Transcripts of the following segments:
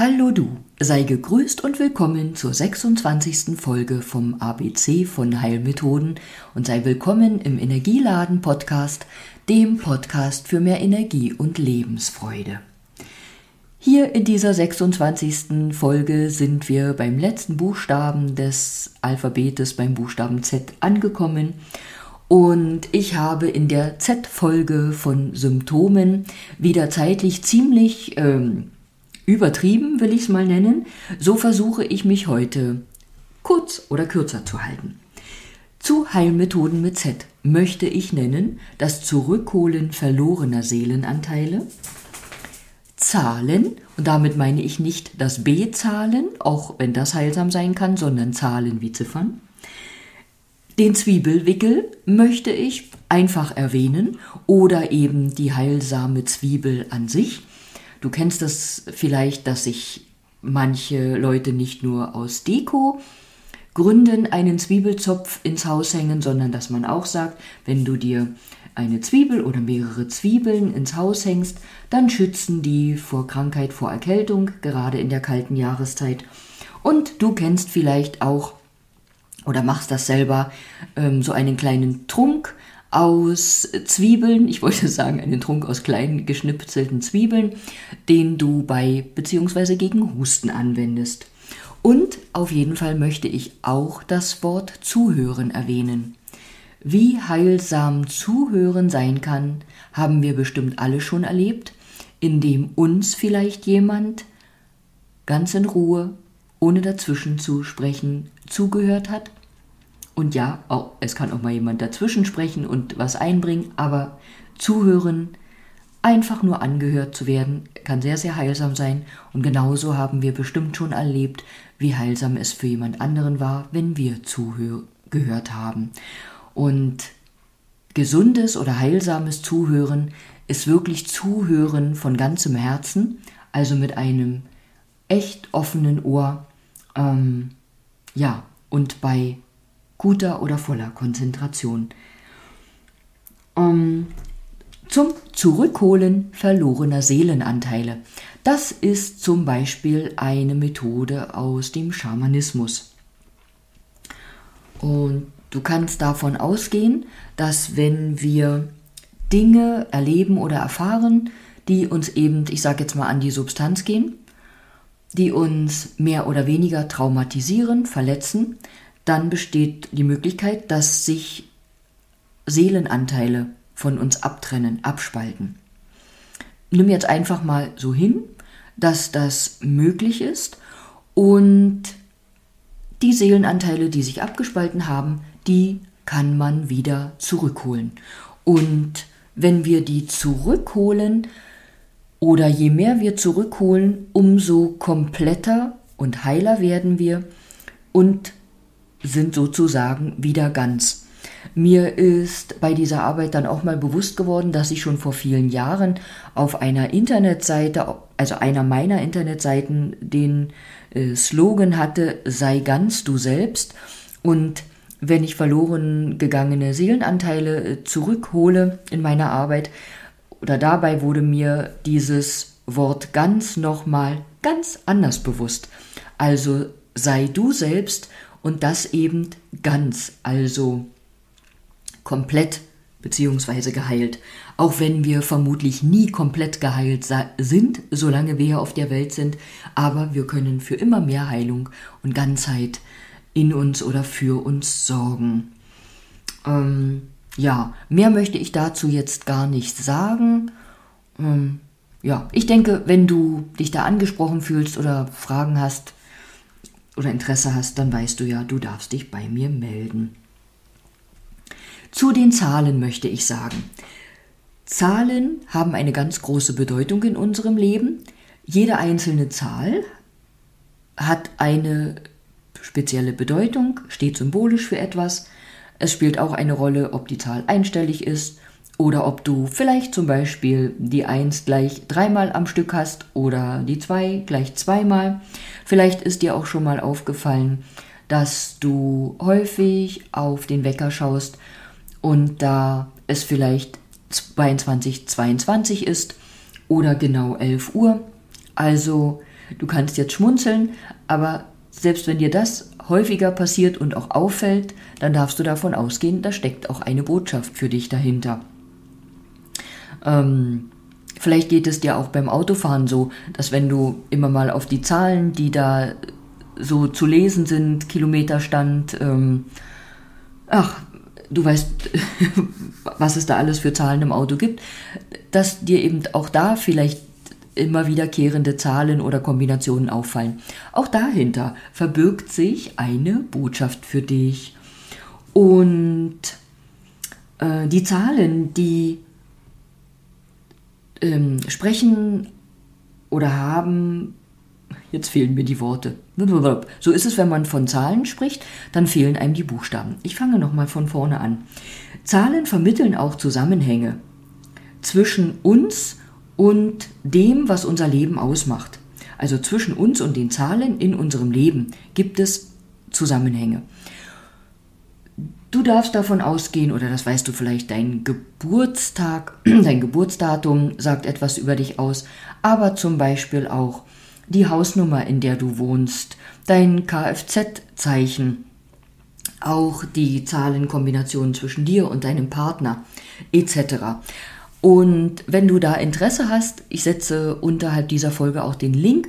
Hallo du, sei gegrüßt und willkommen zur 26. Folge vom ABC von Heilmethoden und sei willkommen im Energieladen Podcast, dem Podcast für mehr Energie und Lebensfreude. Hier in dieser 26. Folge sind wir beim letzten Buchstaben des Alphabetes, beim Buchstaben Z angekommen und ich habe in der Z-Folge von Symptomen wieder zeitlich ziemlich ähm, übertrieben, will ich es mal nennen, so versuche ich mich heute kurz oder kürzer zu halten. Zu Heilmethoden mit Z möchte ich nennen das Zurückholen verlorener Seelenanteile, Zahlen, und damit meine ich nicht das B-Zahlen, auch wenn das heilsam sein kann, sondern Zahlen wie Ziffern. Den Zwiebelwickel möchte ich einfach erwähnen oder eben die heilsame Zwiebel an sich. Du kennst das vielleicht, dass sich manche Leute nicht nur aus Deko Gründen einen Zwiebelzopf ins Haus hängen, sondern dass man auch sagt, wenn du dir eine Zwiebel oder mehrere Zwiebeln ins Haus hängst, dann schützen die vor Krankheit, vor Erkältung, gerade in der kalten Jahreszeit. Und du kennst vielleicht auch oder machst das selber, ähm, so einen kleinen Trunk aus Zwiebeln, ich wollte sagen einen Trunk aus kleinen geschnipselten Zwiebeln, den du bei bzw. gegen Husten anwendest. Und auf jeden Fall möchte ich auch das Wort Zuhören erwähnen. Wie heilsam Zuhören sein kann, haben wir bestimmt alle schon erlebt, indem uns vielleicht jemand ganz in Ruhe, ohne dazwischen zu sprechen, zugehört hat und ja, auch, es kann auch mal jemand dazwischen sprechen und was einbringen, aber zuhören, einfach nur angehört zu werden, kann sehr, sehr heilsam sein. Und genauso haben wir bestimmt schon erlebt, wie heilsam es für jemand anderen war, wenn wir zugehört haben. Und gesundes oder heilsames Zuhören ist wirklich Zuhören von ganzem Herzen, also mit einem echt offenen Ohr. Ähm, ja, und bei guter oder voller Konzentration. Um, zum Zurückholen verlorener Seelenanteile. Das ist zum Beispiel eine Methode aus dem Schamanismus. Und du kannst davon ausgehen, dass wenn wir Dinge erleben oder erfahren, die uns eben, ich sage jetzt mal, an die Substanz gehen, die uns mehr oder weniger traumatisieren, verletzen, dann besteht die Möglichkeit, dass sich Seelenanteile von uns abtrennen, abspalten. Nimm jetzt einfach mal so hin, dass das möglich ist und die Seelenanteile, die sich abgespalten haben, die kann man wieder zurückholen. Und wenn wir die zurückholen oder je mehr wir zurückholen, umso kompletter und heiler werden wir und sind sozusagen wieder ganz. Mir ist bei dieser Arbeit dann auch mal bewusst geworden, dass ich schon vor vielen Jahren auf einer Internetseite, also einer meiner Internetseiten, den äh, Slogan hatte, sei ganz du selbst. Und wenn ich verloren gegangene Seelenanteile äh, zurückhole in meiner Arbeit, oder dabei wurde mir dieses Wort ganz nochmal ganz anders bewusst. Also sei du selbst und das eben ganz, also komplett beziehungsweise geheilt. Auch wenn wir vermutlich nie komplett geheilt sind, solange wir auf der Welt sind, aber wir können für immer mehr Heilung und Ganzheit in uns oder für uns sorgen. Ähm, ja, mehr möchte ich dazu jetzt gar nicht sagen. Ähm, ja, ich denke, wenn du dich da angesprochen fühlst oder Fragen hast, oder Interesse hast, dann weißt du ja, du darfst dich bei mir melden. Zu den Zahlen möchte ich sagen. Zahlen haben eine ganz große Bedeutung in unserem Leben. Jede einzelne Zahl hat eine spezielle Bedeutung, steht symbolisch für etwas. Es spielt auch eine Rolle, ob die Zahl einstellig ist oder ob du vielleicht zum Beispiel die 1 gleich dreimal am Stück hast oder die 2 gleich zweimal. Vielleicht ist dir auch schon mal aufgefallen, dass du häufig auf den Wecker schaust und da es vielleicht 22, 22 ist oder genau 11 Uhr. Also Du kannst jetzt schmunzeln, aber selbst wenn dir das häufiger passiert und auch auffällt, dann darfst du davon ausgehen, da steckt auch eine Botschaft für dich dahinter. Ähm, vielleicht geht es dir auch beim Autofahren so, dass wenn du immer mal auf die Zahlen, die da so zu lesen sind, Kilometerstand, ähm, ach, du weißt, was es da alles für Zahlen im Auto gibt, dass dir eben auch da vielleicht immer wiederkehrende Zahlen oder Kombinationen auffallen. Auch dahinter verbirgt sich eine Botschaft für dich. Und äh, die Zahlen, die ähm, sprechen oder haben, jetzt fehlen mir die Worte. So ist es, wenn man von Zahlen spricht, dann fehlen einem die Buchstaben. Ich fange nochmal von vorne an. Zahlen vermitteln auch Zusammenhänge zwischen uns und dem, was unser Leben ausmacht. Also zwischen uns und den Zahlen in unserem Leben gibt es Zusammenhänge. Du darfst davon ausgehen, oder das weißt du vielleicht, dein Geburtstag, dein Geburtsdatum sagt etwas über dich aus, aber zum Beispiel auch die Hausnummer, in der du wohnst, dein Kfz-Zeichen, auch die Zahlenkombination zwischen dir und deinem Partner etc. Und wenn du da Interesse hast, ich setze unterhalb dieser Folge auch den Link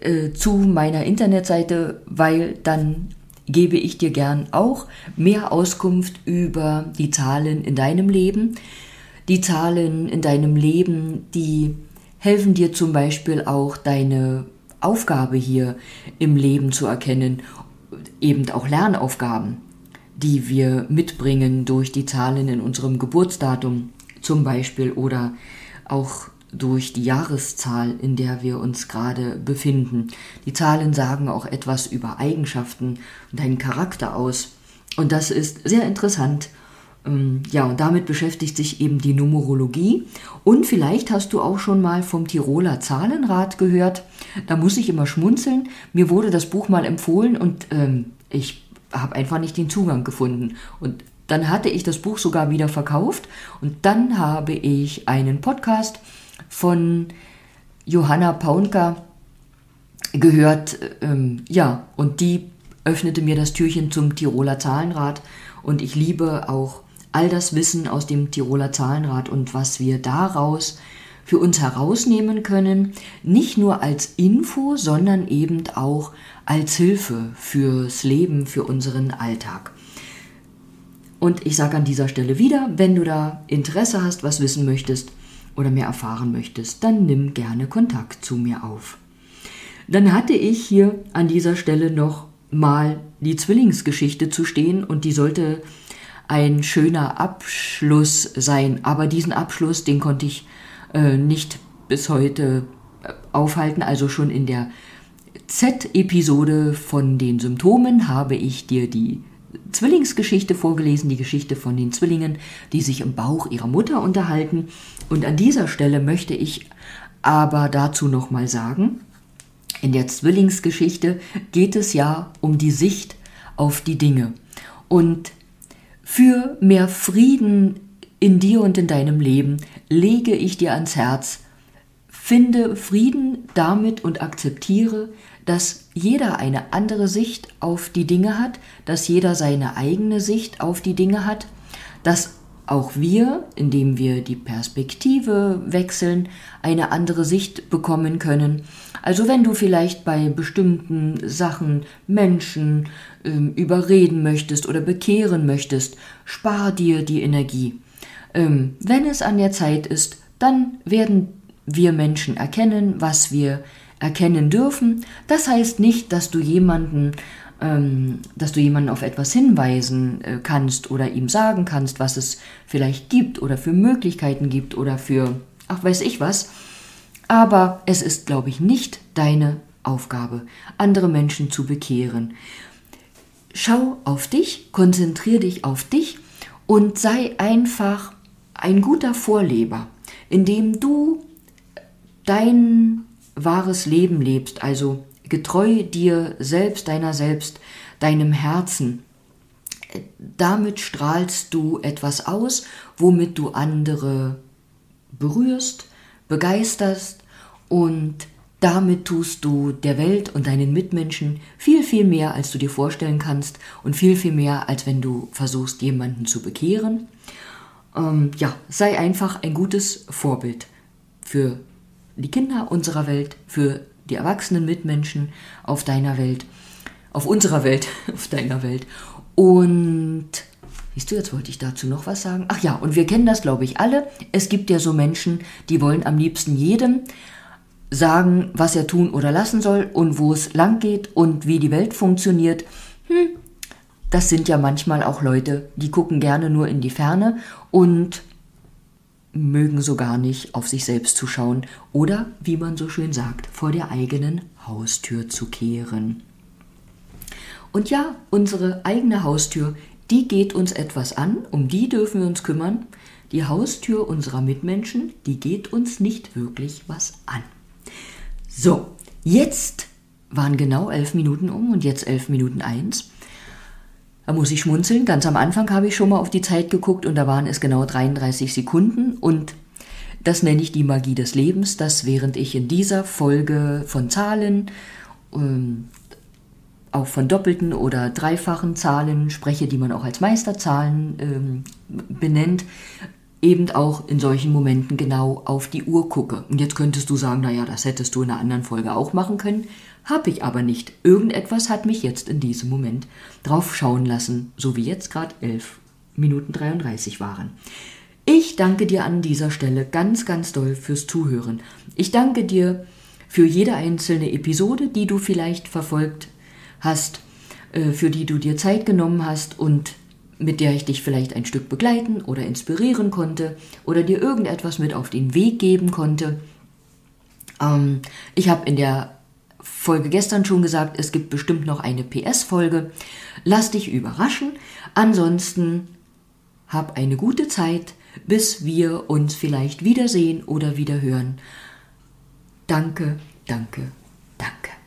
äh, zu meiner Internetseite, weil dann gebe ich dir gern auch mehr Auskunft über die Zahlen in deinem Leben. Die Zahlen in deinem Leben, die helfen dir zum Beispiel auch deine Aufgabe hier im Leben zu erkennen, eben auch Lernaufgaben, die wir mitbringen durch die Zahlen in unserem Geburtsdatum zum Beispiel oder auch durch die Jahreszahl, in der wir uns gerade befinden. Die Zahlen sagen auch etwas über Eigenschaften und deinen Charakter aus. Und das ist sehr interessant. Ähm, ja, und damit beschäftigt sich eben die Numerologie. Und vielleicht hast du auch schon mal vom Tiroler Zahlenrad gehört. Da muss ich immer schmunzeln. Mir wurde das Buch mal empfohlen und ähm, ich habe einfach nicht den Zugang gefunden. Und dann hatte ich das Buch sogar wieder verkauft und dann habe ich einen Podcast von Johanna Paunka gehört. Ähm, ja, und die öffnete mir das Türchen zum Tiroler Zahlenrad und ich liebe auch all das Wissen aus dem Tiroler Zahlenrad und was wir daraus für uns herausnehmen können, nicht nur als Info, sondern eben auch als Hilfe fürs Leben, für unseren Alltag. Und ich sage an dieser Stelle wieder, wenn du da Interesse hast, was wissen möchtest, oder mehr erfahren möchtest, dann nimm gerne Kontakt zu mir auf. Dann hatte ich hier an dieser Stelle noch mal die Zwillingsgeschichte zu stehen und die sollte ein schöner Abschluss sein. Aber diesen Abschluss, den konnte ich äh, nicht bis heute äh, aufhalten. Also schon in der Z-Episode von den Symptomen habe ich dir die Zwillingsgeschichte vorgelesen, die Geschichte von den Zwillingen, die sich im Bauch ihrer Mutter unterhalten. Und an dieser Stelle möchte ich aber dazu nochmal sagen, in der Zwillingsgeschichte geht es ja um die Sicht auf die Dinge. Und für mehr Frieden in dir und in deinem Leben lege ich dir ans Herz, finde Frieden damit und akzeptiere, dass jeder eine andere Sicht auf die Dinge hat, dass jeder seine eigene Sicht auf die Dinge hat, dass auch wir, indem wir die Perspektive wechseln, eine andere Sicht bekommen können. Also wenn du vielleicht bei bestimmten Sachen Menschen ähm, überreden möchtest oder bekehren möchtest, spar dir die Energie. Ähm, wenn es an der Zeit ist, dann werden wir Menschen erkennen, was wir erkennen dürfen. Das heißt nicht, dass du jemanden, ähm, dass du jemanden auf etwas hinweisen äh, kannst oder ihm sagen kannst, was es vielleicht gibt oder für Möglichkeiten gibt oder für, ach weiß ich was. Aber es ist, glaube ich, nicht deine Aufgabe, andere Menschen zu bekehren. Schau auf dich, konzentriere dich auf dich und sei einfach ein guter Vorleber, indem du dein wahres Leben lebst, also getreu dir selbst, deiner selbst, deinem Herzen, damit strahlst du etwas aus, womit du andere berührst, begeisterst und Damit tust du der Welt und deinen Mitmenschen viel, viel mehr, als du dir vorstellen kannst und viel, viel mehr, als wenn du versuchst, jemanden zu bekehren. Ähm, ja, sei einfach ein gutes Vorbild für die Kinder unserer Welt, für die erwachsenen Mitmenschen auf deiner Welt, auf unserer Welt, auf deiner Welt. Und Siehst du, jetzt wollte ich dazu noch was sagen. Ach ja, und wir kennen das, glaube ich, alle. Es gibt ja so Menschen, die wollen am liebsten jedem sagen, was er tun oder lassen soll und wo es lang geht und wie die Welt funktioniert. Hm, das sind ja manchmal auch Leute, die gucken gerne nur in die Ferne und mögen so gar nicht auf sich selbst zu schauen oder, wie man so schön sagt, vor der eigenen Haustür zu kehren. Und ja, unsere eigene Haustür, die geht uns etwas an, um die dürfen wir uns kümmern. Die Haustür unserer Mitmenschen, die geht uns nicht wirklich was an. So, jetzt waren genau elf Minuten um und jetzt elf Minuten eins. Da muss ich schmunzeln. Ganz am Anfang habe ich schon mal auf die Zeit geguckt und da waren es genau 33 Sekunden und das nenne ich die Magie des Lebens, dass während ich in dieser Folge von Zahlen, ähm, auch von doppelten oder dreifachen Zahlen spreche, die man auch als Meisterzahlen ähm, benennt, eben auch in solchen Momenten genau auf die Uhr gucke. Und jetzt könntest du sagen, naja, das hättest du in einer anderen Folge auch machen können. Habe ich aber nicht. Irgendetwas hat mich jetzt in diesem Moment drauf schauen lassen, so wie jetzt gerade 11 Minuten 33 waren. Ich danke dir an dieser Stelle ganz, ganz doll fürs Zuhören. Ich danke dir für jede einzelne Episode, die du vielleicht verfolgt hast, äh, für die du dir Zeit genommen hast und mit der ich dich vielleicht ein Stück begleiten oder inspirieren konnte oder dir irgendetwas mit auf den Weg geben konnte. Ähm, ich habe in der Folge gestern schon gesagt, es gibt bestimmt noch eine PS-Folge. Lass dich überraschen. Ansonsten hab eine gute Zeit, bis wir uns vielleicht wiedersehen oder wieder hören. Danke, danke, danke.